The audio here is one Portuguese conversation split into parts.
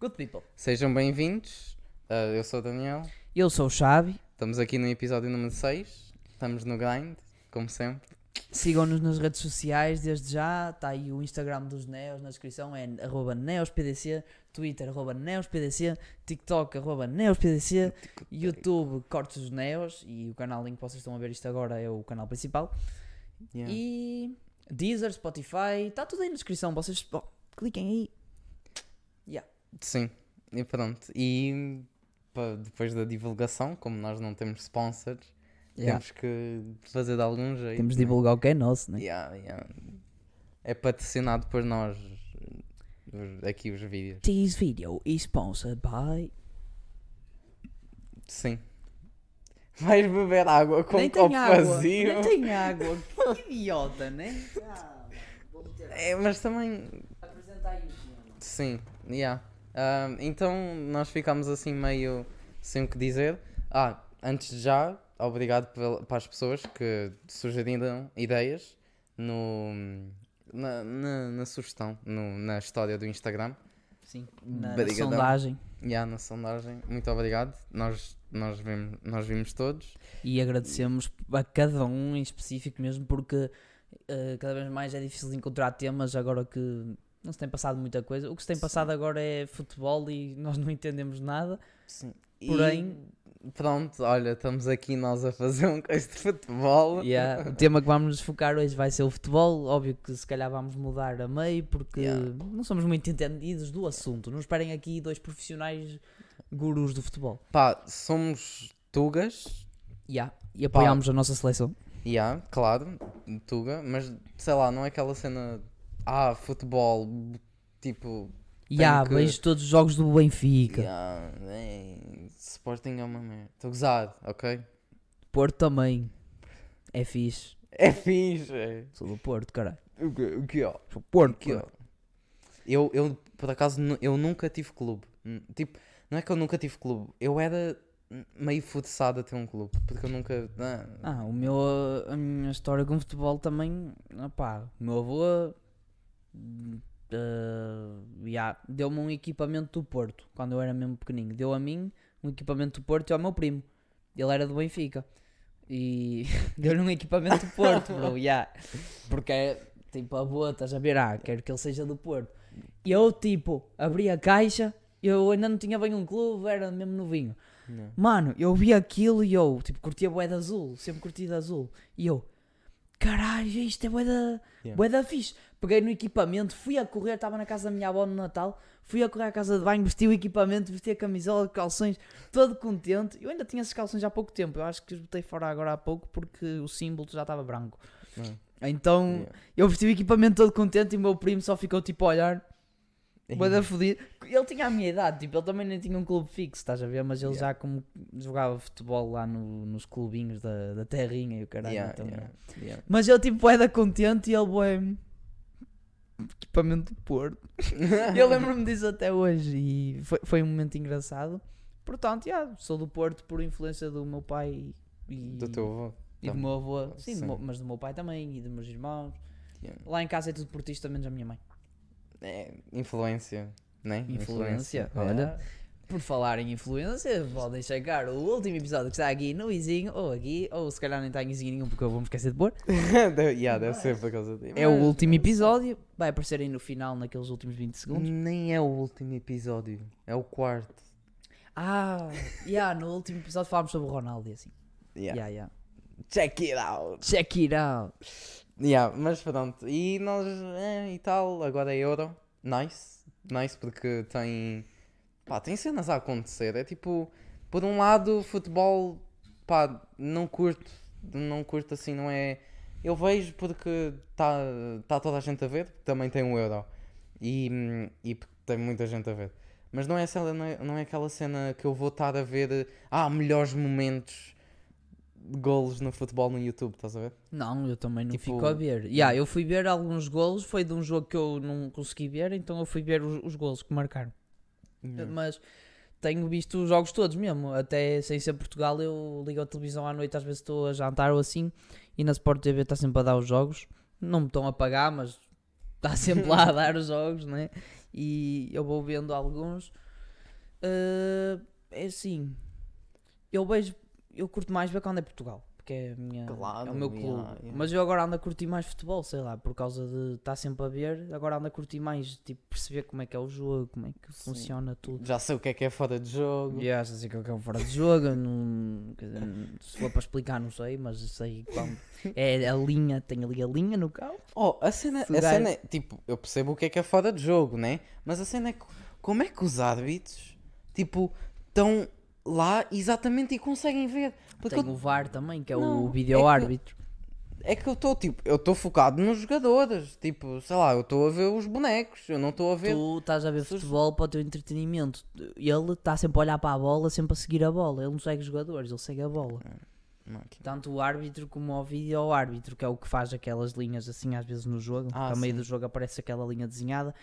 Good people. Sejam bem-vindos. Ah, eu sou o Daniel. Eu sou o Xavi. Estamos aqui no episódio número 6. Estamos no grind, como sempre. Sigam-nos nas redes sociais desde já. Está aí o Instagram dos Neos na descrição. É arroba neospdc. Twitter arroba neospdc. TikTok arroba neospdc. YouTube Cortes dos Neos. E o canal em que vocês estão a ver isto agora é o canal principal. Yeah. E Deezer, Spotify. Está tudo aí na descrição. Vocês oh, cliquem aí. Sim, e pronto. E pá, depois da divulgação, como nós não temos sponsors, Yeah. temos que fazer de algum jeito. Temos de né? divulgar o que é nosso, né? Yeah, yeah. É patrocinado por nós aqui os vídeos. This video is sponsored by. Sim. Vais beber água com Nem um copo tem água. vazio. Nem tem água. Que idiota, né? É, mas também. apresentar aí o tema. Sim, yeah. Ah, então nós ficámos assim meio sem o que dizer. Ah, antes de já, obrigado para as pessoas que sugeriram ideias no, na, na, na sugestão, no- na história do Instagram. Sim, na, na sondagem. Yeah, na sondagem. Muito obrigado. Nós, nós, vimos, nós vimos todos. E agradecemos a cada um em específico mesmo, porque eh, cada vez mais é difícil encontrar temas agora que não se tem passado muita coisa. O que se tem Sim. passado agora é futebol e nós não entendemos nada. Sim. Porém- E, pronto, olha, estamos aqui nós a fazer um coisa de futebol. Yeah, o tema que vamos nos focar hoje vai ser o futebol. Óbvio que se calhar vamos mudar a meio, porque Yeah. não somos muito entendidos do assunto. Não esperem aqui dois profissionais gurus do futebol. Pá, somos tugas, Yeah. E apoiamos a nossa seleção. Yeah, claro, Tuga, mas sei lá, não é aquela cena. Ah, futebol, tipo. Yeah, que- vejo todos os jogos do Benfica. Yeah, é, Sporting é uma merda. Estou gozado, ok? Porto também. É fixe. É fixe. é. Sou do Porto, caralho. O que, o que ó? Sou Porto, O que ó? caralho. Eu, eu, por acaso, eu nunca tive clube. Tipo, não é que eu nunca tive clube, eu era meio forçado a ter um clube, porque eu nunca. ah, Ah, o meu, a minha história com futebol também, opá, o meu avô eh, yeah, deu-me um equipamento do Porto, quando eu era mesmo pequenino, deu a mim um equipamento do Porto e ao meu primo, ele era do Benfica, e deu-lhe um equipamento do Porto, bro, yeah, porque é tipo avô, estás a ver, ah, quero que ele seja do Porto, e eu tipo, abri a caixa, eu ainda não tinha bem um clube, era mesmo novinho, não. Mano, eu vi aquilo e eu, tipo, curtia bué de azul, sempre curti de azul. E eu, caralho, isto é bué da, Yeah. bué da fixe. Peguei no equipamento, fui a correr, estava na casa da minha avó no Natal, fui a correr à casa de banho, vesti o equipamento, vesti a camisola, calções, todo contente. Eu ainda tinha esses calções há pouco tempo, eu acho que os botei fora agora há pouco porque o símbolo já estava branco. Não. Então, Yeah. eu vesti o equipamento todo contente e o meu primo só ficou tipo a olhar, bué da fodido. Ele tinha a minha idade, tipo, ele também nem tinha um clube fixo, estás a ver? Mas ele Yeah. já como jogava futebol lá no- nos clubinhos da, da terrinha e o caralho. Yeah, então. Mas ele tipo era contente e ele bué equipamento do Porto. Eu lembro-me disso até hoje e foi, foi um momento engraçado. Portanto, yeah, sou do Porto por influência do meu pai e, Do teu avô. e do meu avô. Sim, do Sim. meu- mas do meu pai também e dos meus irmãos. Yeah. Lá em casa é tudo portista, menos a minha mãe. É, influência, né? Influência, É. olha. Por falar em influência, podem checar o último episódio que está aqui no Izinho, ou aqui, ou se calhar nem está em Izinho nenhum porque eu vou me esquecer de pôr. deve, yeah, deve ser por causa disso. É o último episódio, vai aparecer aí no final, naqueles últimos 20 segundos. Nem é o último episódio, é o quarto. Ah, yeah, no último episódio falámos sobre o Ronaldo e assim. Yeah. Yeah, yeah. Check it out. Check it out. Yeah, mas pronto, e nós é, e tal, agora é Euro. Nice, nice porque tem. Pá, tem cenas a acontecer. É tipo, por um lado, futebol, pá, não curto, não curto assim, não é. Eu vejo porque está tá toda a gente a ver, porque também tem um Euro. E, e tem muita gente a ver. Mas não é, essa, não, é, não é aquela cena que eu vou estar a ver. Ah, melhores momentos de golos no futebol no YouTube, estás a ver? Não, eu também não Tipo, fico a ver. Yeah, eu fui ver alguns golos, foi de um jogo que eu não consegui ver, então eu fui ver os, os golos que marcaram. Mas tenho visto os jogos todos mesmo. Até sem ser Portugal, eu ligo a televisão à noite, às vezes estou a jantar ou assim, e na Sport TV está sempre a dar os jogos. Não me estão a pagar, mas está sempre lá a dar os jogos, né? E eu vou vendo alguns. Uh, é assim, eu vejo, eu curto mais ver quando é Portugal porque é, a minha, Claro, é o meu clube. yeah, yeah. Mas eu agora ando a curtir mais futebol, sei lá, por causa de estar sempre a ver, agora ando a curtir mais, tipo, perceber como é que é o jogo, como é que Sim. funciona tudo. Já sei o que é que é fora de jogo. Yeah, já sei que é o que é fora de jogo, não, dizer, se for para explicar não sei, mas sei quando é a linha, tem ali a linha no campo. Oh, a cena, a o cena é, tipo, eu percebo o que é que é fora de jogo, né? Mas a cena é como é que os árbitros, tipo, estão lá exatamente e conseguem ver? Porque Tem eu- o VAR também, que é Não, o é vídeo que- árbitro. é que eu estou, tipo, eu estou focado nos jogadores, tipo, sei lá, eu estou a ver os bonecos, eu não estou a ver... Tu estás a ver futebol para o teu entretenimento. Ele está sempre a olhar para a bola, sempre a seguir a bola. Ele não segue os jogadores, ele segue a bola. Máquina. Tanto o árbitro como o vídeo árbitro, que é o que faz aquelas linhas assim às vezes no jogo. Ah, a meio do jogo aparece aquela linha desenhada,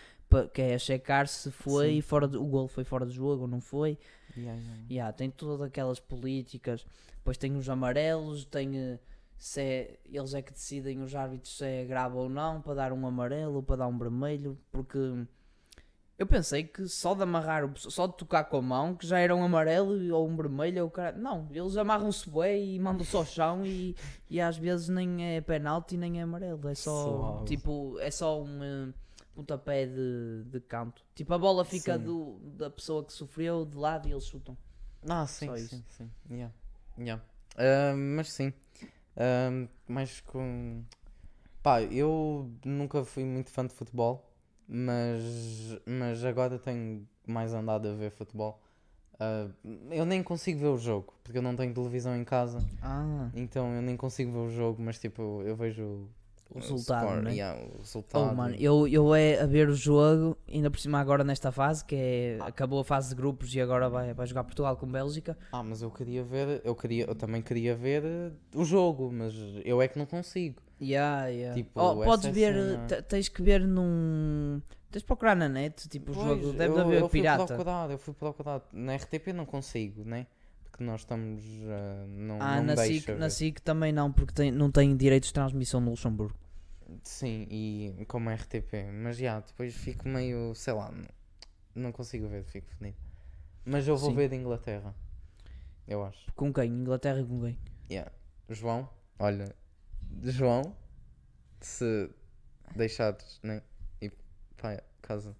que é checar se foi Sim. fora do, o gol foi fora do jogo ou não foi. Yeah, yeah, yeah. Tem todas aquelas políticas. Depois tem os amarelos, tem eh, se é- eles é que decidem os árbitros se é grave ou não, para dar um amarelo ou para dar um vermelho, porque eu pensei que só de amarrar, o- só de tocar com a mão, que já era um amarelo ou um vermelho ou cara... Não, eles amarram-se bem e mandam-se ao chão e, e às vezes nem é penalti nem é amarelo, é só tipo, é só um eh, pontapé de, de canto. Tipo, a bola fica Sim. do, da pessoa que sofreu de lado e eles chutam. Ah, sim, Só sim, isso. sim. Yeah. Yeah. Ah, mas sim. Ah, mas com. Pá, eu nunca fui muito fã de futebol, mas, mas agora tenho mais andado a ver futebol. Ah, eu nem consigo ver o jogo, porque eu não tenho televisão em casa, Ah, então eu nem consigo ver o jogo, mas tipo, eu vejo o resultado, score, né? yeah, o resultado. Oh, mano, eu, eu é a ver o jogo, ainda por cima agora nesta fase, que é, Ah. acabou a fase de grupos e agora vai, vai jogar Portugal com Bélgica. Ah, mas eu queria ver, eu queria, eu também queria ver eh, o jogo, mas eu é que não consigo. Yeah, yeah. Tipo, Oh, podes ver, cena. tens que ver num. Tens de procurar na net, tipo, o Pois, jogo deve eu, haver eu fui pirata. procurar, eu fui procurar. Na RTP não consigo, né? Porque nós estamos. ah, não, Ah, não na deixa SIC, na. SIC também não, porque tem, não tem direitos de transmissão no Luxemburgo. Sim, e como RTP. Mas já, depois fico meio. sei lá, não, consigo ver, fico fedido. Mas eu vou Sim. ver de Inglaterra. Eu acho. Com quem? Inglaterra com quem? Yeah. João, olha. João, se deixares, né? E pá, casa.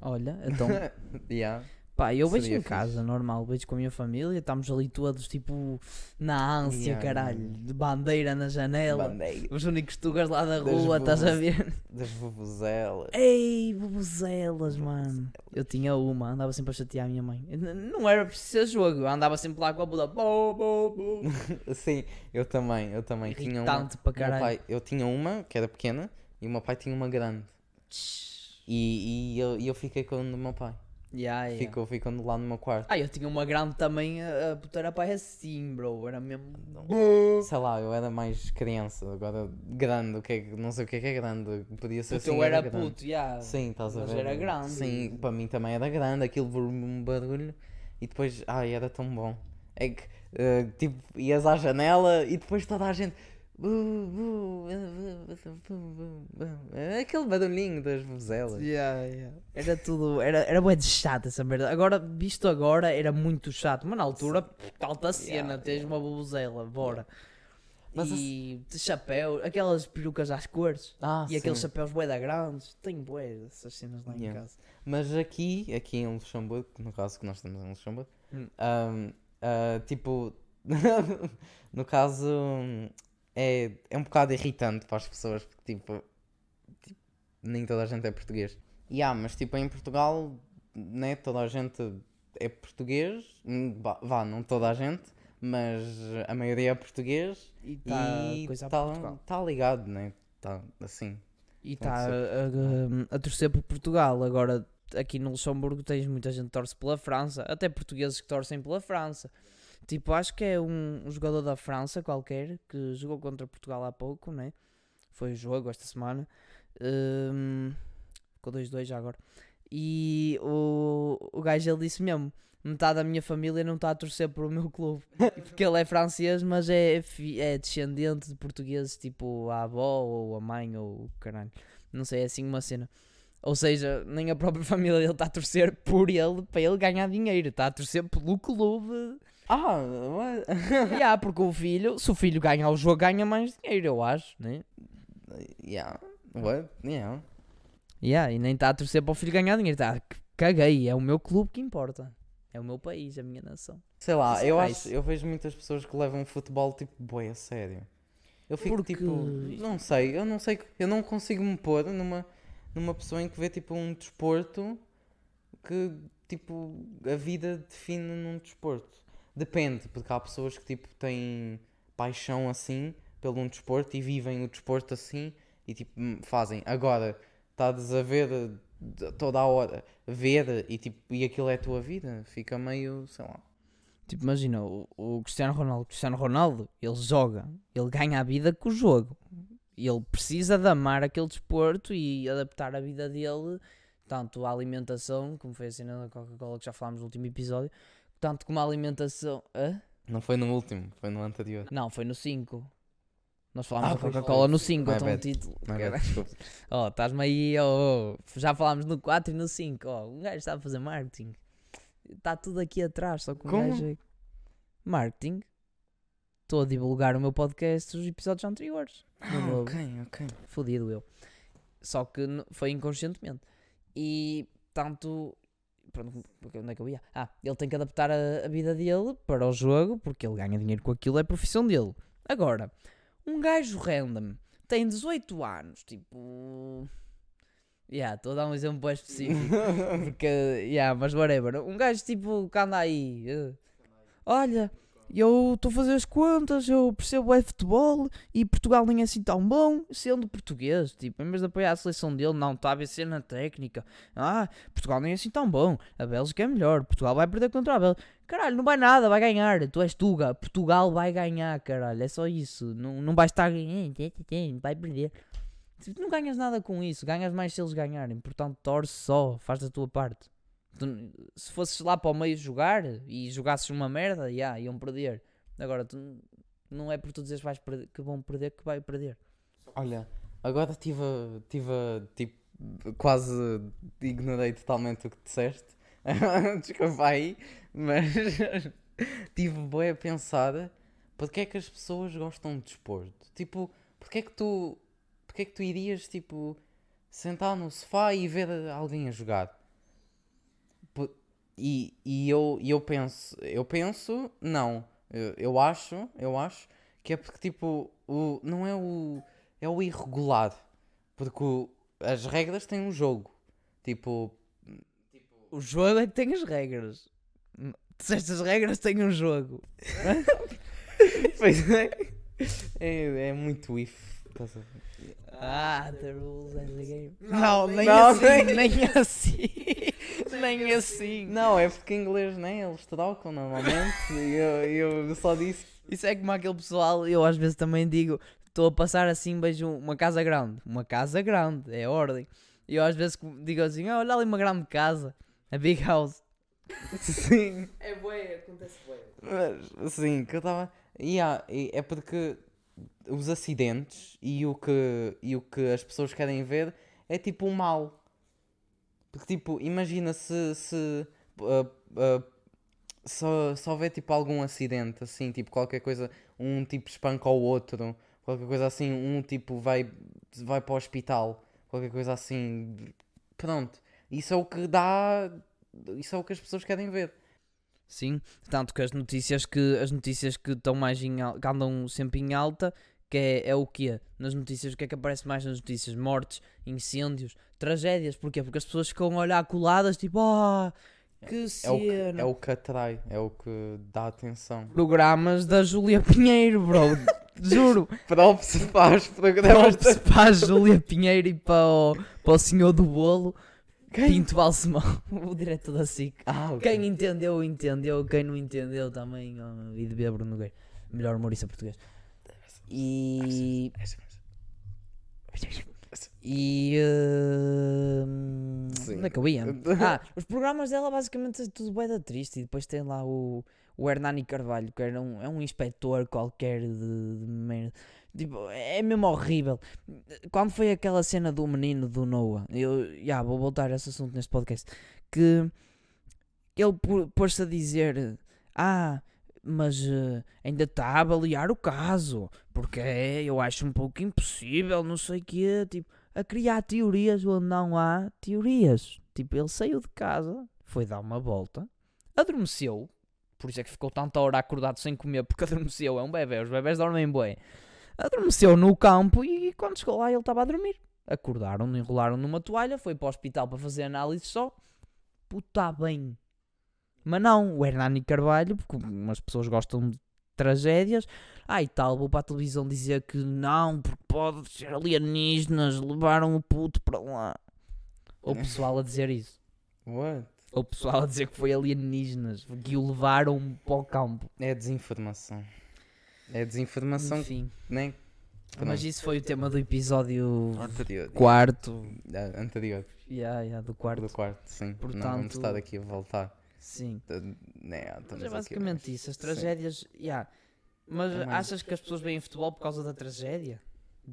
Olha, então. Yeah. Pá, eu vejo em casa, normal, vejo com a minha família, estamos ali todos tipo na ânsia, Yeah, caralho, de bandeira na janela, Bandeira. os únicos tugas lá da Das rua, estás a ver? Das vuvuzelas. Ei, bubuzelas, mano. Eu tinha uma, andava sempre a chatear a minha mãe. Não era preciso ser jogo, eu andava sempre lá com a bo. Sim, eu também, eu também tinha uma. Para o caralho. pai- eu tinha uma que era pequena e o meu pai tinha uma grande. E, e eu, eu fiquei com do meu pai. Yeah, yeah. Ficou, ficou lá no meu quarto. Ah, eu tinha uma grande também a, a putar a pai assim, bro. Era mesmo. Sei lá, eu era mais criança, agora grande, o que é, não sei o que é que é grande. Podia ser Puto, assim. eu era grande. puto, yeah. Sim, estás a Mas ver? era grande. Sim, para mim também era grande, aquilo por um barulho e depois, ai, era tão bom. É que, eh, tipo, ias à janela e depois toda a gente. Aquele barulhinho das vuzelas. Yeah, yeah. Era tudo, era, era bué de chato essa merda. Agora, visto agora, era muito chato. Mas na altura, alta cena, Yeah, tens uma bubuzela, bora. Mas e de chapéu, aquelas perucas às cores. Ah, e aqueles sim. chapéus bué da grandes. Tenho bué dessas cenas lá em casa. Mas aqui, aqui em Luxemburgo, no caso que nós estamos em Luxemburgo, Hum. ahm, ah, tipo, no caso, é, é um bocado irritante para as pessoas, porque tipo, tipo, nem toda a gente é português. E há, mas tipo, em Portugal, né, toda a gente é português, hum, vá, vá, não toda a gente, mas a maioria é português E tá está Portugal. tá ligado, né, tá assim. E está a, a- a torcer por Portugal. Agora, aqui no Luxemburgo, tens muita gente que torce pela França. Até portugueses que torcem pela França. Tipo, acho que é um, um jogador da França qualquer que jogou contra Portugal há pouco, né? Foi o jogo esta semana. Hum, ficou 2-2 já agora. E o, o gajo ele disse mesmo: metade da minha família não está a torcer para o meu clube. Porque ele é francês, mas é, é descendente de portugueses, tipo a avó ou a mãe ou o caralho. Não sei, é assim uma cena. Ou seja, nem a própria família dele está a torcer por ele para ele ganhar dinheiro, está a torcer pelo clube. Ah, what? yeah, porque o filho, se o filho ganha o jogo, ganha mais dinheiro, eu acho, né? yeah. What? Yeah. Yeah, e nem está a torcer para o filho ganhar dinheiro, está caguei, é o meu clube que importa. É o meu país, a minha nação. Sei lá, é eu acho, eu vejo muitas pessoas que levam futebol tipo boi a sério. Eu fico Porque- tipo, não sei, eu não sei, eu não consigo me pôr numa numa pessoa em que vê tipo um desporto que tipo a vida define num desporto. Depende, porque há pessoas que tipo têm paixão assim pelo um desporto e vivem o desporto assim e tipo hum, fazem. Agora, estás a ver toda a hora, ver e tipo e aquilo é a tua vida, fica meio, sei lá. Tipo, imagina, o, o Cristiano Ronaldo, o Cristiano Ronaldo, ele joga, ele ganha a vida com o jogo. Ele precisa de amar aquele desporto e adaptar a vida dele, tanto à alimentação, como foi a cena da Coca-Cola que já falámos no último episódio, tanto como a alimentação. Hã? Não foi no último, foi no anterior. Não, foi no 5. Nós falámos Ah, da Coca-Cola no 5, My então o título. Oh, estás-me aí, oh, oh. já falámos no 4 e no 5. Oh, um gajo sabe fazer marketing. Está tudo aqui atrás, só que um Como? gajo. é- Marketing. Estou a divulgar o meu podcast dos episódios anteriores. Ah, ok, ok. Fodido eu. Só que foi inconscientemente. E tanto. Pronto, onde é que eu ia? Ah, ele tem que adaptar a, a vida dele para o jogo, porque ele ganha dinheiro com aquilo, é a profissão dele. Agora, um gajo random tem 18 anos, tipo. Yeah, estou a dar um exemplo bem específico. porque, yeah, mas whatever. Um gajo tipo que anda aí. eh, Olha, eu estou a fazer as contas, eu percebo é futebol e Portugal nem é assim tão bom, sendo português, tipo, em vez de apoiar a seleção dele, não, está a vencer na técnica. Ah, Portugal nem é assim tão bom, a Bélgica é melhor, Portugal vai perder contra a Bélgica. Caralho, não vai nada, vai ganhar, tu és Tuga, Portugal vai ganhar, caralho, é só isso, não, não vai estar ganhando, vai perder. Tipo, não ganhas nada com isso, ganhas mais se eles ganharem, portanto, torce só, faz da tua parte. Tu- se fosses lá para o meio jogar e jogasses uma merda, já, iam perder. Agora, tu, não é por tu dizeres que, vais perder, que vão perder que vai perder. Olha, agora tive tive tipo, quase ignorei totalmente o que disseste. Desculpa aí, mas tive bem a pensar porque é que as pessoas gostam de desporto. Tipo, porque é que tu, porque é que tu irias, tipo, sentar no sofá e ver alguém a jogar? E, e eu, e eu penso, eu penso, não, eu, eu acho, eu acho que é porque tipo, o, não é o, é o irregular, porque o- as regras têm um jogo, tipo, O jogo é que tem as regras. Disseste as regras têm um jogo. pois é, é, é muito if, estás a ver? Ah, the rules as the game. Não, nem não, assim, nem- nem assim. nem assim. Não, é porque em inglês nem eles trocam normalmente, e eu, eu só disse, Isso é como aquele pessoal, eu às vezes também digo, estou a passar assim, vejo uma casa grande. Uma casa grande, é ordem. E eu às vezes digo assim, "Ah, olha ali uma grande casa. A big house. sim, É bué, acontece bué. Mas, sim, que eu estava. Yeah, e é porque os acidentes e o, que, e o que as pessoas querem ver é tipo o mal. Porque, tipo, imagina se. se uh, uh, só, só houver tipo algum acidente, assim, tipo qualquer coisa, um tipo espanca o outro, qualquer coisa assim, um tipo vai, vai para o hospital, qualquer coisa assim. Pronto, isso é o que dá. Isso é o que as pessoas querem ver. Sim, tanto que as notícias que as notícias que estão mais em que andam sempre em alta, que é, é o quê? Nas notícias, o que é que aparece mais nas notícias? Mortes, incêndios, tragédias. Porquê? Porque as pessoas ficam a olhar coladas, tipo, ah, que É o, que, cena. é o que atrai, é o que dá atenção. Programas da Júlia Pinheiro, bro. Juro. Props para os programas. Props para a Júlia Pinheiro e para o, para o senhor do bolo, Quem? Pinto Balsemão, o diretor da SIC. Ah, ok. Quem entendeu, entendeu. Quem não entendeu também. ó, e de Bruno Nogueira. Melhor humorista português. E. E. Uh, Sim. onde é que eu ia? Ah, os programas dela basicamente é tudo bem da triste. E depois tem lá o, o Hernani Carvalho, que era um, é um inspetor qualquer de, de merda. Tipo, é mesmo horrível. Quando foi aquela cena do menino do Noah, eu já vou voltar a esse assunto neste podcast. Que ele pô- pôs-se a dizer: Ah, mas eh, ainda está a avaliar o caso, porque é, eu acho um pouco impossível, não sei o quê. Tipo, a criar teorias onde não há teorias. Tipo, ele saiu de casa, foi dar uma volta, adormeceu. Por isso é que ficou tanta hora acordado sem comer, porque adormeceu. É um bebê, os bebés dormem bem. Adormeceu no campo e quando chegou lá ele estava a dormir. Acordaram, enrolaram numa toalha, foi para o hospital para fazer análise só. Puta bem. Mas não, o Hernani Carvalho, porque umas pessoas gostam de tragédias. Ah, e tal, vou para a televisão dizer que não, porque pode ser alienígenas, levaram o puto para lá. Ou o pessoal a dizer isso. What? Ou o pessoal a dizer que foi alienígenas, que o levaram para o campo. É desinformação. É desinformação, Enfim, nem. mas isso foi o tema do episódio Anterior. quarto. Ah, Anterior. Yeah, yeah, do quarto. Do quarto, sim. não Portanto- vamos estar aqui a voltar. Sim. Uh, né, Mas é aqui- basicamente isso, as tragédias. Yeah. Mas Também. achas que as pessoas veem futebol por causa da tragédia?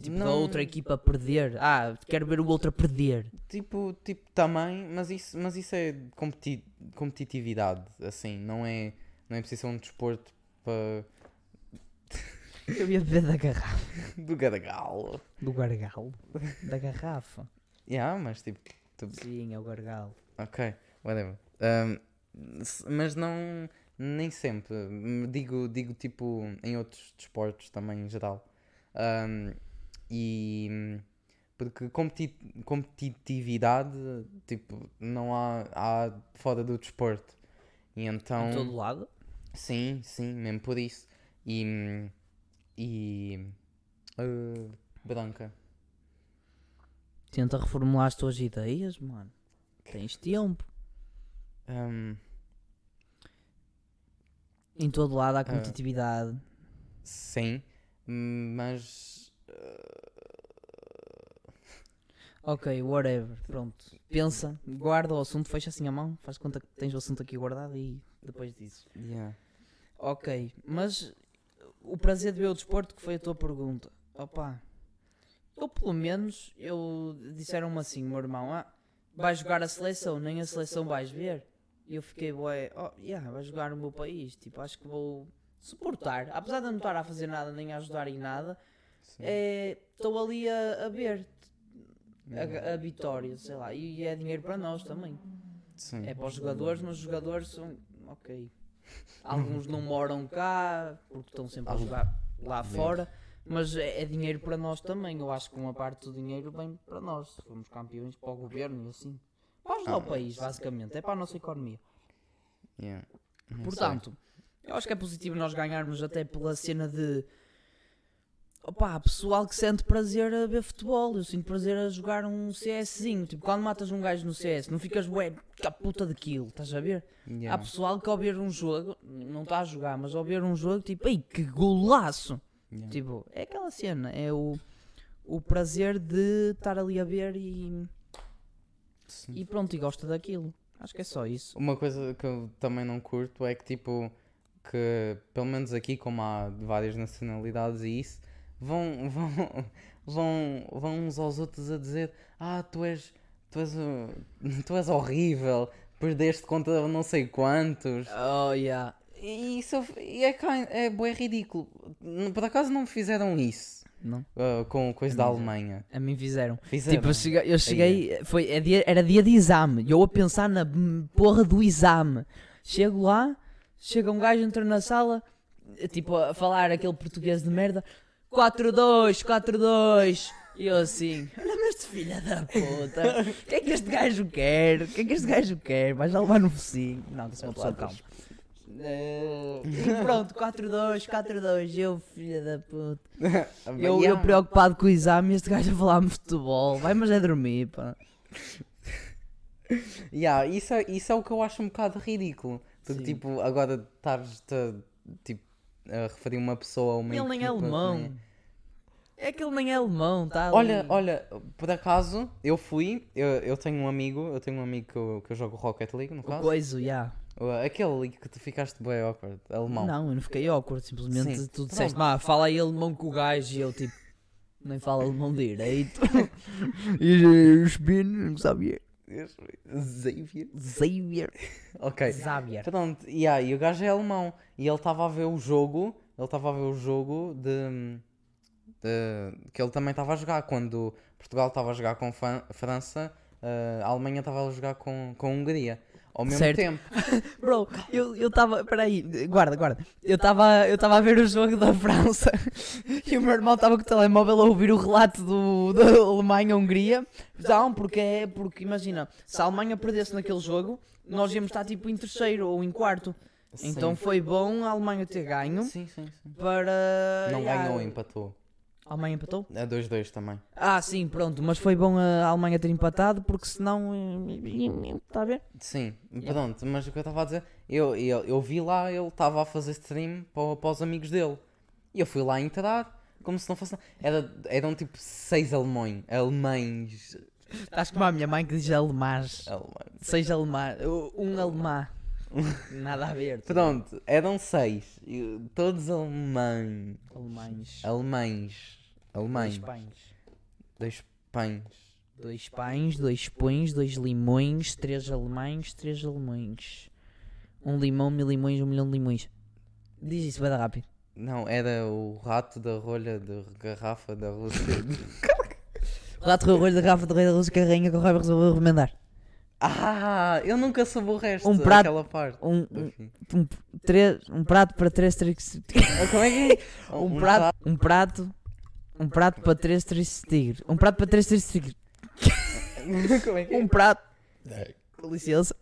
Tipo, da Não. outra equipa perder. Ah, quero ver o outro a perder. Tipo, tipo, também, mas isso, mas isso é competi competitividade, assim, não é, não é preciso ser um desporto para Eu ia beber da garrafa. do gargalo. Do gargalo? Da garrafa. Yeah, mas tipo, Sim, é o gargalo. ok, whatever. Um, mas não, nem sempre. Digo, digo tipo em outros desportos também em geral. Um, e porque competi competitividade, tipo, não há, há fora do desporto. E então. Em todo lado. Sim, sim, mesmo por isso. E. E. uh, branca. Tenta reformular as tuas ideias, mano. Tens tempo. Um, Em todo lado há competitividade. sim, mas. Ok, whatever. Pronto. Pensa, guarda o assunto, fecha assim a mão, faz conta que tens o assunto aqui guardado e depois disso. Yeah. Ok, mas o prazer de ver o desporto que foi a tua pergunta. Opa, eu pelo menos, eu disseram-me assim, meu irmão, ah, vai jogar a seleção, nem a seleção vais ver. E eu fiquei, bué, oh, yeah, vai jogar no meu país, tipo, acho que vou suportar. Apesar de não estar a fazer nada, nem a ajudar em nada, é, estou ali a, a ver a, a vitória, sei lá, e é dinheiro para nós também. Sim. É para os jogadores, mas os jogadores são. Ok. Alguns não moram cá porque estão sempre a jogar lá fora. Mas é, é dinheiro para nós também. Eu acho que uma parte do dinheiro vem para nós. Se formos campeões para o governo e assim. Para ajudar Ah, o país, basicamente. É para a nossa economia. Yeah. Sei. Portanto, eu acho que é positivo nós ganharmos até pela cena de. Opá, pessoal que sente prazer a ver futebol. Eu sinto prazer a jogar um CSzinho. Tipo, quando matas um gajo no CS, não ficas bué, que puta daquilo, estás a ver? Há Yeah. pessoal que ao ver um jogo, não está a jogar, mas ao ver um jogo, tipo, ei, que golaço! Yeah. Tipo, é aquela cena, é o, o prazer de estar ali a ver e, Sim. e pronto, e gosta daquilo. Acho que é só isso. Uma coisa que eu também não curto é que, tipo, que pelo menos aqui, como há de várias nacionalidades e isso, vão, vão, vão, vão uns aos outros a dizer: Ah, tu és, tu és, tu és horrível, perdeste contra não sei quantos. Oh, yeah. E isso e é, kind- é bué ridículo. Por acaso não fizeram isso uh, com coisa da Alemanha? a mim fizeram. Fizeram. Tipo, eu cheguei, eu cheguei foi, é dia- era dia de exame, e eu a pensar na porra do exame. Chego lá, chega um gajo, entra na sala, tipo, a falar aquele português de merda, 4-2, 4-2. E eu assim, olha mas este filho da puta, o que é que este gajo quer? O que é que este gajo quer? Vais lá levar no focinho? Não, sou uma pessoa calma. Eh, e pronto, 4-2, 4-2, eu filha da puta. Eu, eu Yeah. preocupado com o exame este gajo a falar-me de futebol. Vai, mas é dormir, pá. Yeah, isso, é, isso é o que eu acho um bocado ridículo. Porque, tipo, agora estás-te tipo, a referir uma pessoa a uma Ele nem é alemão. nem- É que ele nem é alemão, tá? ali. Olha, olha, por acaso, eu fui, eu, eu tenho um amigo, eu tenho um amigo que eu, que eu jogo Rocket League, no O caso. coiso, já. Aquele que tu ficaste bem awkward, alemão. Não, eu não fiquei awkward, simplesmente Sim. tu disseste, "Má, fala aí alemão com o gajo e eu tipo, nem falo alemão direito. e o spin, não sabia. Xavier. Xavier. Ok. Xavier. Pronto, e aí o gajo é alemão e ele estava a ver o jogo, ele estava a ver o jogo de, de- que ele também estava a jogar quando Portugal estava a jogar com Fran- França, eh, a Alemanha estava a jogar com, com a Hungria. Ao mesmo Certo. tempo. Bro, eu eu estava, peraí, guarda, guarda. Eu estava eu estava a ver o jogo da França e o meu irmão estava com o telemóvel a ouvir o relato do, da Alemanha-Hungria. Não, porque é, porque imagina, se a Alemanha perdesse naquele jogo, nós íamos estar tipo em terceiro ou em quarto. Então Sim. foi bom a Alemanha ter ganho Sim, sim, sim. para. Não ganhou, empatou. A Alemanha empatou? É 2-2 também. Ah, sim, pronto, mas foi bom a Alemanha ter empatado porque senão. Está a ver? Sim, pronto, mas o que eu estava a dizer, eu, eu, eu vi lá, ele estava a fazer stream para, para os amigos dele. E eu fui lá entrar, como se não fosse. Era, eram tipo seis alemães. Alemães. Estás como a minha mãe que diz alemães. Seja alemã. Um alemã. Nada a ver. Pronto, eram seis. Todos alemães. Alemães. Alemães. Dois Alemães. pães. Dois pães. Dois pães, dois pães, dois limões, três alemães, três alemães. Um limão, mil limões, um milhão de limões. Diz isso, vai dar rápido. Não, era o rato da rolha de garrafa da Rússia. Rato rolho da garrafa de rei da Rússia que a rainha que o Raiva resolveu remendar. Ah, eu nunca soube o resto Um prato- daquela parte. Um, um, um, três, um prato para três tricks. Ah, Como é que é? Um prato, um prato, um prato para três tristes tigres. Um prato para três tristes tigres. Como é que é? Um prato. Com licença.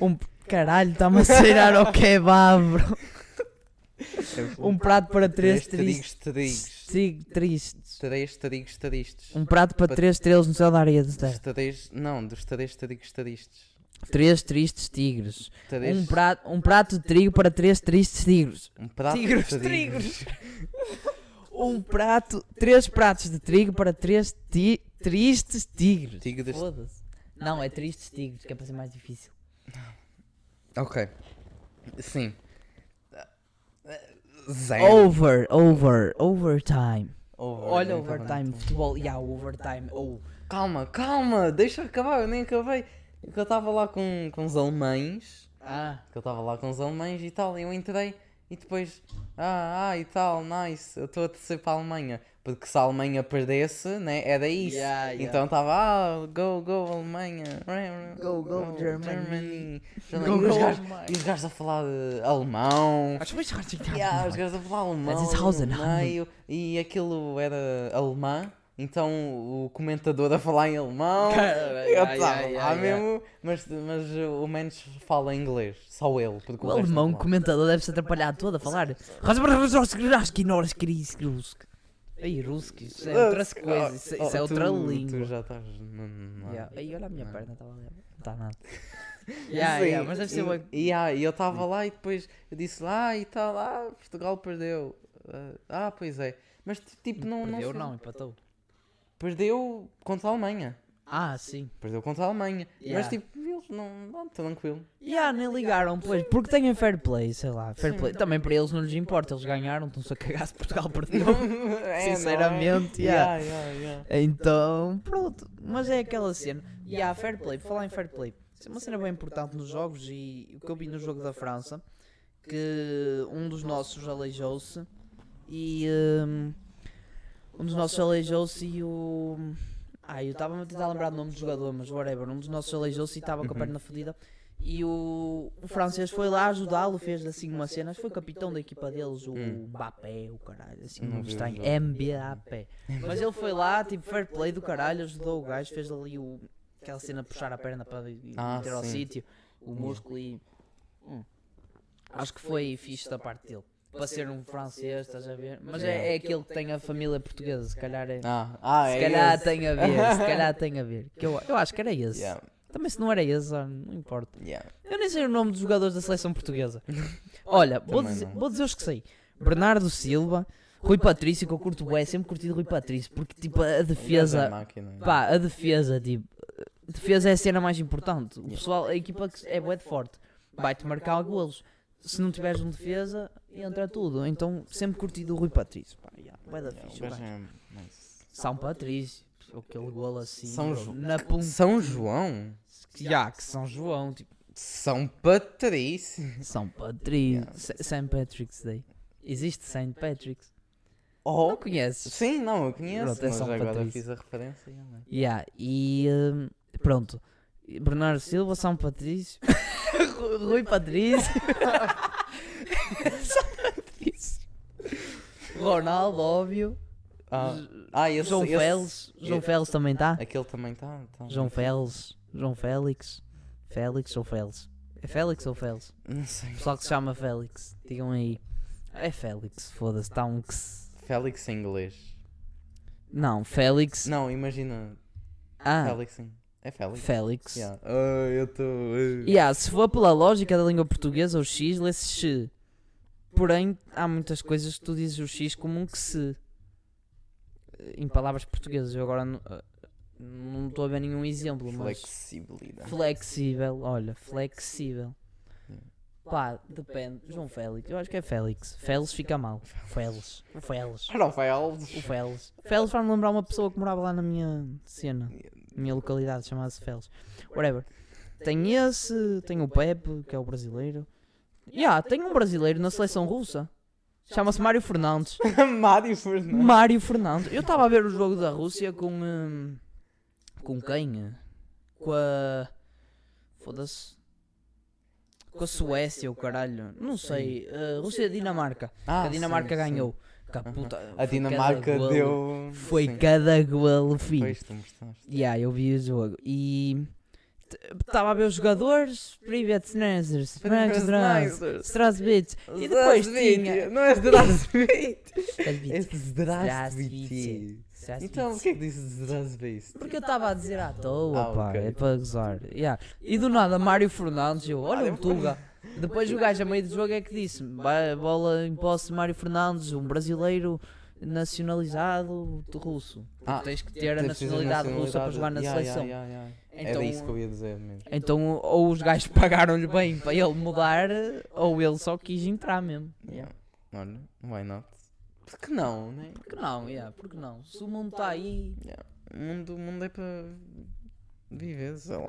Um. Caralho, está-me a cheirar ao kebab, bro. Um prato para três Três tristes. Trigos. Três trigos, tristes. Um prato para Para- três estrelas no céu da areia terra. Três, não, dos três trigos, tristes. Três tristes tigres. Três, Um prato, um prato de trigo para três tristes tigres. um prato Tigres, de trigos. Um prato, três pratos de trigo para três ti- tristes tigres. Tigres. Foda-se. Não, é tristes tigres, que é para ser mais difícil. Ok. Sim. Zero. Over, over, overtime. Over, Olha, overtime, futebol, yeah, overtime. Oh. Calma, calma, deixa acabar, eu nem acabei. Que eu estava lá com, com os alemães. Ah, Que eu estava lá com os alemães e tal. E eu entrei e depois. Ah, ah, e tal, nice. Eu estou a torcer para a Alemanha. Porque se a Alemanha perdesse, né? Era isso. Yeah, yeah. Então estava, ah, go, go, Alemanha. Go, go, Germany. Germany. Go, e, os go, gajos, e os gajos a falar eh, alemão. Yeah, os gajos a falar alemão meio, e aquilo era alemã, então o comentador a falar em alemão, Caralho, eu estava lá mesmo, mas, mas o menos fala inglês, só ele, O o, resto alemão fala. comentador deve se atrapalhar todo a falar. Ei, Ruski, isso é outra coisa, isso, Oh, isso é tu- outra Tu língua. já estás... não- não- Yeah. Olha a minha não. perna, estava ali. Não está nada. Yeah, Sim, yeah, mas deve ser e, uma... e, ah, e eu estava lá e depois eu disse lá e tal, ah, Portugal perdeu. Ah, ah, pois é. Mas tipo, não, não, Perdeu, sei. não, empatou. Perdeu contra a Alemanha. Ah, sim. Perdeu contra a Alemanha. Yeah. Mas tipo, eles não, não tranquilo. Yeah, nem ligaram, pois, porque têm fair play, sei lá, fair Sim. play. Também para eles não lhes importa, eles ganharam, estão-se a cagar se Portugal perdeu. É, Sinceramente, é? yeah. Yeah, yeah, yeah. Então, pronto, mas é aquela cena. E há fair play, falar em fair play, isso é uma cena bem importante nos jogos e o que eu vi no jogo da França, que um dos nossos aleijou-se e hum, um dos nossos aleijou-se e o. Ah, eu estava a tentar lembrar o nome do jogador, mas whatever, um dos nossos aleijou-se e estava com a Uhum. perna fodida. E o, o francês foi lá ajudá-lo, fez assim uma cena, foi capitão da equipa deles, o Hum. Mbappé, o caralho, assim, um o estranho, jogo. MBAP. Mas ele foi lá, tipo, fair play do caralho, ajudou o gajo, fez ali o, aquela cena de puxar a perna para ir- Ah, meter ao sítio, o músculo e. Hum. Acho que foi fixe da parte dele. Para ser um francês, estás a ver? Mas é, é aquele que tem a família portuguesa, se calhar é. Ah, ah, se é calhar esse. tem a ver, se calhar tem a ver. Que eu, eu acho que era esse. Yeah, Também se não era esse, ó, não importa. yeah. Eu nem sei o nome dos jogadores da seleção portuguesa. Olha, vou dizer, vou dizer os que sei. Bernardo Silva, Rui Patrício, que eu curto bué, sempre curti de Rui Patrício, porque tipo a é defesa, pá, a defesa, tipo, defesa é a cena mais importante. O pessoal, a equipa que é bué forte, vai-te marcar golos. Se não tiveres um defesa, entra tudo. Então sempre curti do Rui Patrício, pá, yeah, da é nice. São Patrício, aquele golo assim, São bro, Jo- na ponta, São João? yeah, que São João, tipo, São Patrício. São Patrício, Yeah. St. Patrick's Day. Existe St. Patrick's? Oh, Não conheces? sim, não, eu conheço, Pronto, é São agora Patrício. fiz a referência. yeah, Yeah, e hum, pronto. Bernardo Silva, São Patrício, Rui Patrício, Ronaldo, óbvio, Ah, ah esse, João esse- Félix, João Félix também está, Aquele também está. Tá, João Félix, João Félix, Félix ou Félix? É Félix ou Félix? Não sei. O pessoal que se chama Félix, digam aí. É Félix, foda-se, está um que se... Félix em inglês. Não, Félix. Não, imagina. Ah, Félix em. É Félix. Félix. Yeah. Ah, eu estou. Yeah, se for pela lógica da língua portuguesa, o X lê-se X. Porém, há muitas coisas que tu dizes o X como um que se. Em palavras portuguesas. Eu agora não ah, não estou a ver nenhum exemplo, mas. Flexibilidade. Flexível, olha, flexível. Pá, depende. João Félix, eu acho que é Félix. Félix fica mal. Félix. O Félix. Não, Félix. O Félix. Félix faz-me lembrar uma pessoa que morava lá na minha cena. Minha localidade, chamada-se Félix. Whatever. Tem esse, tem o Pepe, que é o brasileiro. Yeah, tem um brasileiro na seleção russa. Chama-se Mário Fernandes. Mário Fernandes. Mário Fernandes. Eu estava a ver o jogo da Rússia com. hum, com quem? Com a. Foda-se. Com a Suécia, o caralho. Não sei. Uh, Rússia-Dinamarca. Ah, que a Dinamarca sim, sim. ganhou. Que a, Aham. puta, A Dinamarca golo. deu. Foi sim. cada golo, filho. Pois, mostraste. Yeah, eu vi o jogo. E. Estava a ver os jogadores. Privet Snazers. Strasbits. E depois tinha. Não é Zdrazvit. É Strasbits. Zdrazvit. Strasbits. Então, porquê que disse Zdrazvit? Porque eu estava a dizer à toa, Ah, pá, é para gozar. E do nada, Mário Fernandes, eu, olha o Tuga. Depois o gajo a meio do jogo é que disse: "Ba- bola em posse de Mário Fernandes, um brasileiro nacionalizado de russo. Porque Ah, tens que ter a nacionalidade russa para jogar na Yeah, seleção. yeah, yeah, yeah. Então, Era isso que eu ia dizer mesmo. então, ou os gajos pagaram-lhe bem para ele mudar, ou ele só quis entrar mesmo. Yeah. Olha, why not? Por que não, né? Porque não, yeah, porque não? Se o mundo está aí, O mundo, o mundo é para viver, sei lá.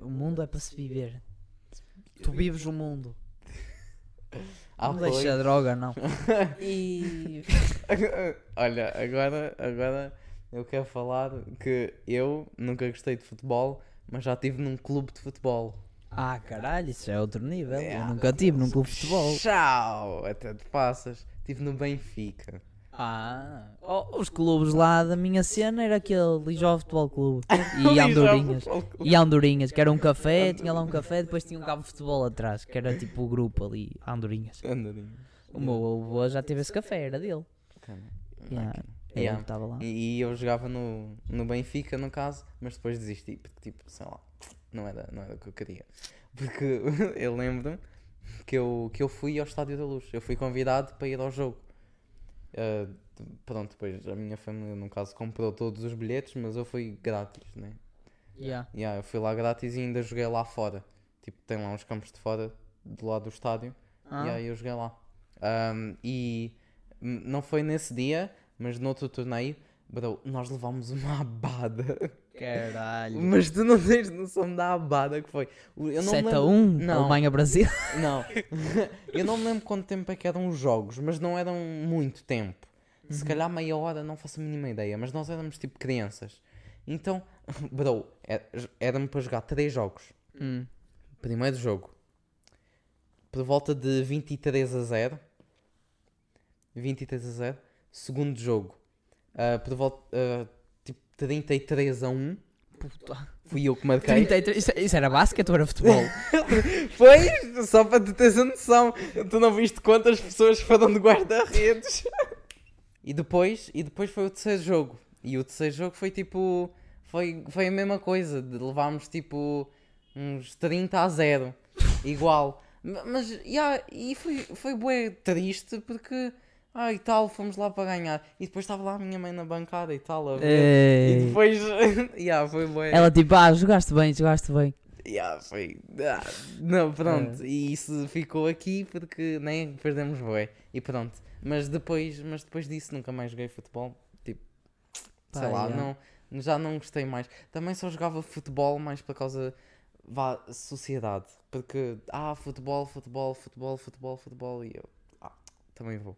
o mundo é para se viver. Tu vives o mundo. Ah, não deixa a droga, não. E. Olha, agora, agora eu quero falar que eu nunca gostei de futebol, mas já estive num clube de futebol. Ah, caralho, isso é outro nível. Yeah. Eu nunca tive num clube de futebol. Tchau! Até te passas. Estive no Benfica. Ah, oh, os clubes lá da minha cena era aquele Lijó Futebol Clube e Andorinhas. E Andorinhas, que era um café, tinha lá um café, depois tinha um cabo de futebol atrás, que era tipo o grupo ali, Andorinhas. Andorinha. O meu avô já teve esse café, era dele. Yeah. É Yeah. que estava lá. E, e eu jogava no, no Benfica, no caso, mas depois desisti, porque tipo, sei lá, não era, não era o que eu queria. Porque eu lembro que eu, que eu fui ao Estádio da Luz, eu fui convidado para ir ao jogo. Ah, pronto, depois a minha família, no caso, comprou todos os bilhetes, mas eu fui grátis, né? Yeah. Yeah, eu fui lá grátis e ainda joguei lá fora. Tipo, tem lá uns campos de fora do lado do estádio. Ah, E aí eu joguei lá. Ahm, e não foi nesse dia, mas no outro torneio, bro, nós levámos uma abada. Caralho. Mas tu não tens noção da abada que foi. Eu não me 7 a lembro- 1, Não. Alemanha-Brasil. Não. eu não me lembro quanto tempo é que eram os jogos, mas não eram muito tempo. Se Uhum. calhar meia hora, não faço a mínima ideia. Mas nós éramos tipo crianças. Então, bro, é- era-me para jogar três jogos. Hum. Primeiro jogo. Por volta de 23 a 0. 23 a 0. Segundo jogo. ah, por volta. tipo 33 a 1. Puta. Fui eu que marquei. 33, isso, isso era basquete ou era futebol? Foi, só para te teres a noção. Tu não viste quantas pessoas foram de guarda-redes. e depois, e depois foi o terceiro jogo. E o terceiro jogo foi tipo. Foi, foi a mesma coisa. De levámos tipo uns 30 a 0. Igual. Ma- Mas, yeah, e foi, foi bué triste porque. Ah, e tal, fomos lá para ganhar. E depois estava lá a minha mãe na bancada e tal, a ver. Ei. E depois, yeah, foi bué. Ela tipo, ah, jogaste bem, jogaste bem. Yeah, foi. ah, não, pronto. E isso ficou aqui porque nem perdemos bué. E pronto. Mas depois, mas depois disso nunca mais joguei futebol. Tipo, sei lá, yeah. não, já não gostei mais. Também só jogava futebol mais por causa vá, sociedade. Porque, ah, futebol, futebol, futebol, futebol, futebol. E eu, ah, também vou.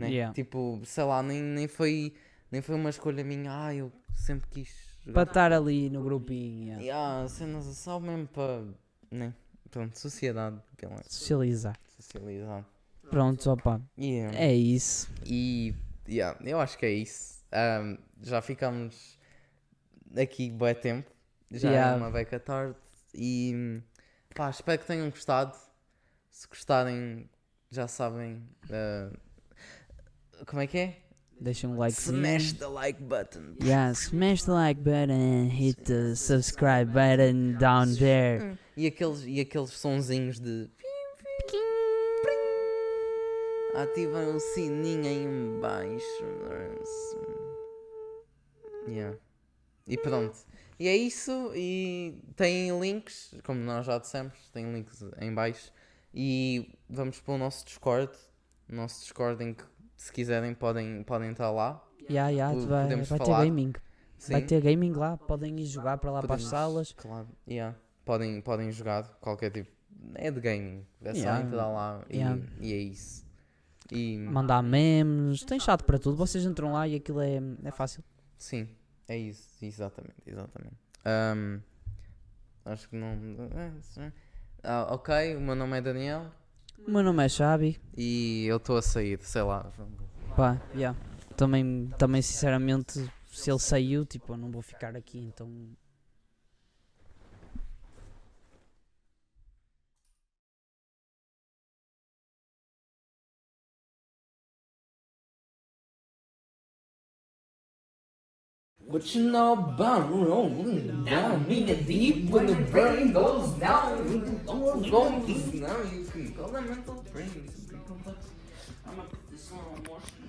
Né? Yeah. Tipo, sei lá, nem, nem, foi, nem foi uma escolha minha. Ah, eu sempre quis Para estar ali no grupinho, yeah. Yeah, cenas só mesmo para. Né? Pronto, sociedade. Pela socializar. socializar. Pronto, opa, Yeah. é isso. E. Yeah, eu acho que é isso. Ahm, já ficamos aqui bué tempo. Já Yeah. é uma beca tarde. E. Pá, espero que tenham gostado. Se gostarem, já sabem. ah, como é que é? Deixa um like. Smash the like button. Yeah, smash the like button, hit the subscribe button down there. E aqueles, e aqueles sonzinhos de. Ativem o sininho aí em baixo. Yeah. E pronto. E é isso. E tem links, como nós já dissemos, tem links em baixo. E vamos para o nosso Discord. O nosso Discord em que se quiserem podem, podem estar lá. Yeah, yeah, vai, podemos vai ter falar. gaming. Vai Sim. ter gaming lá, podem ir jogar para lá para as Podemos- salas. Claro, yeah. podem, podem jogar qualquer tipo. É de gaming. É só Yeah. entrar lá e, Yeah. e é isso. E Mandar memes, tem chat para tudo. Vocês entram lá e aquilo é, é fácil. sim, é isso. Exatamente, exatamente. Ahm, acho que não. é. Ah, ok, o meu nome é Daniel O meu nome é Xabi. e eu estou a sair, sei lá. Pá, yeah. Também, também sinceramente, se ele saiu, tipo, eu não vou ficar aqui, então. What you know about rolling down in the deep when the brain goes down? Goes now you can call them mental brains. I'm gonna put this one on wash.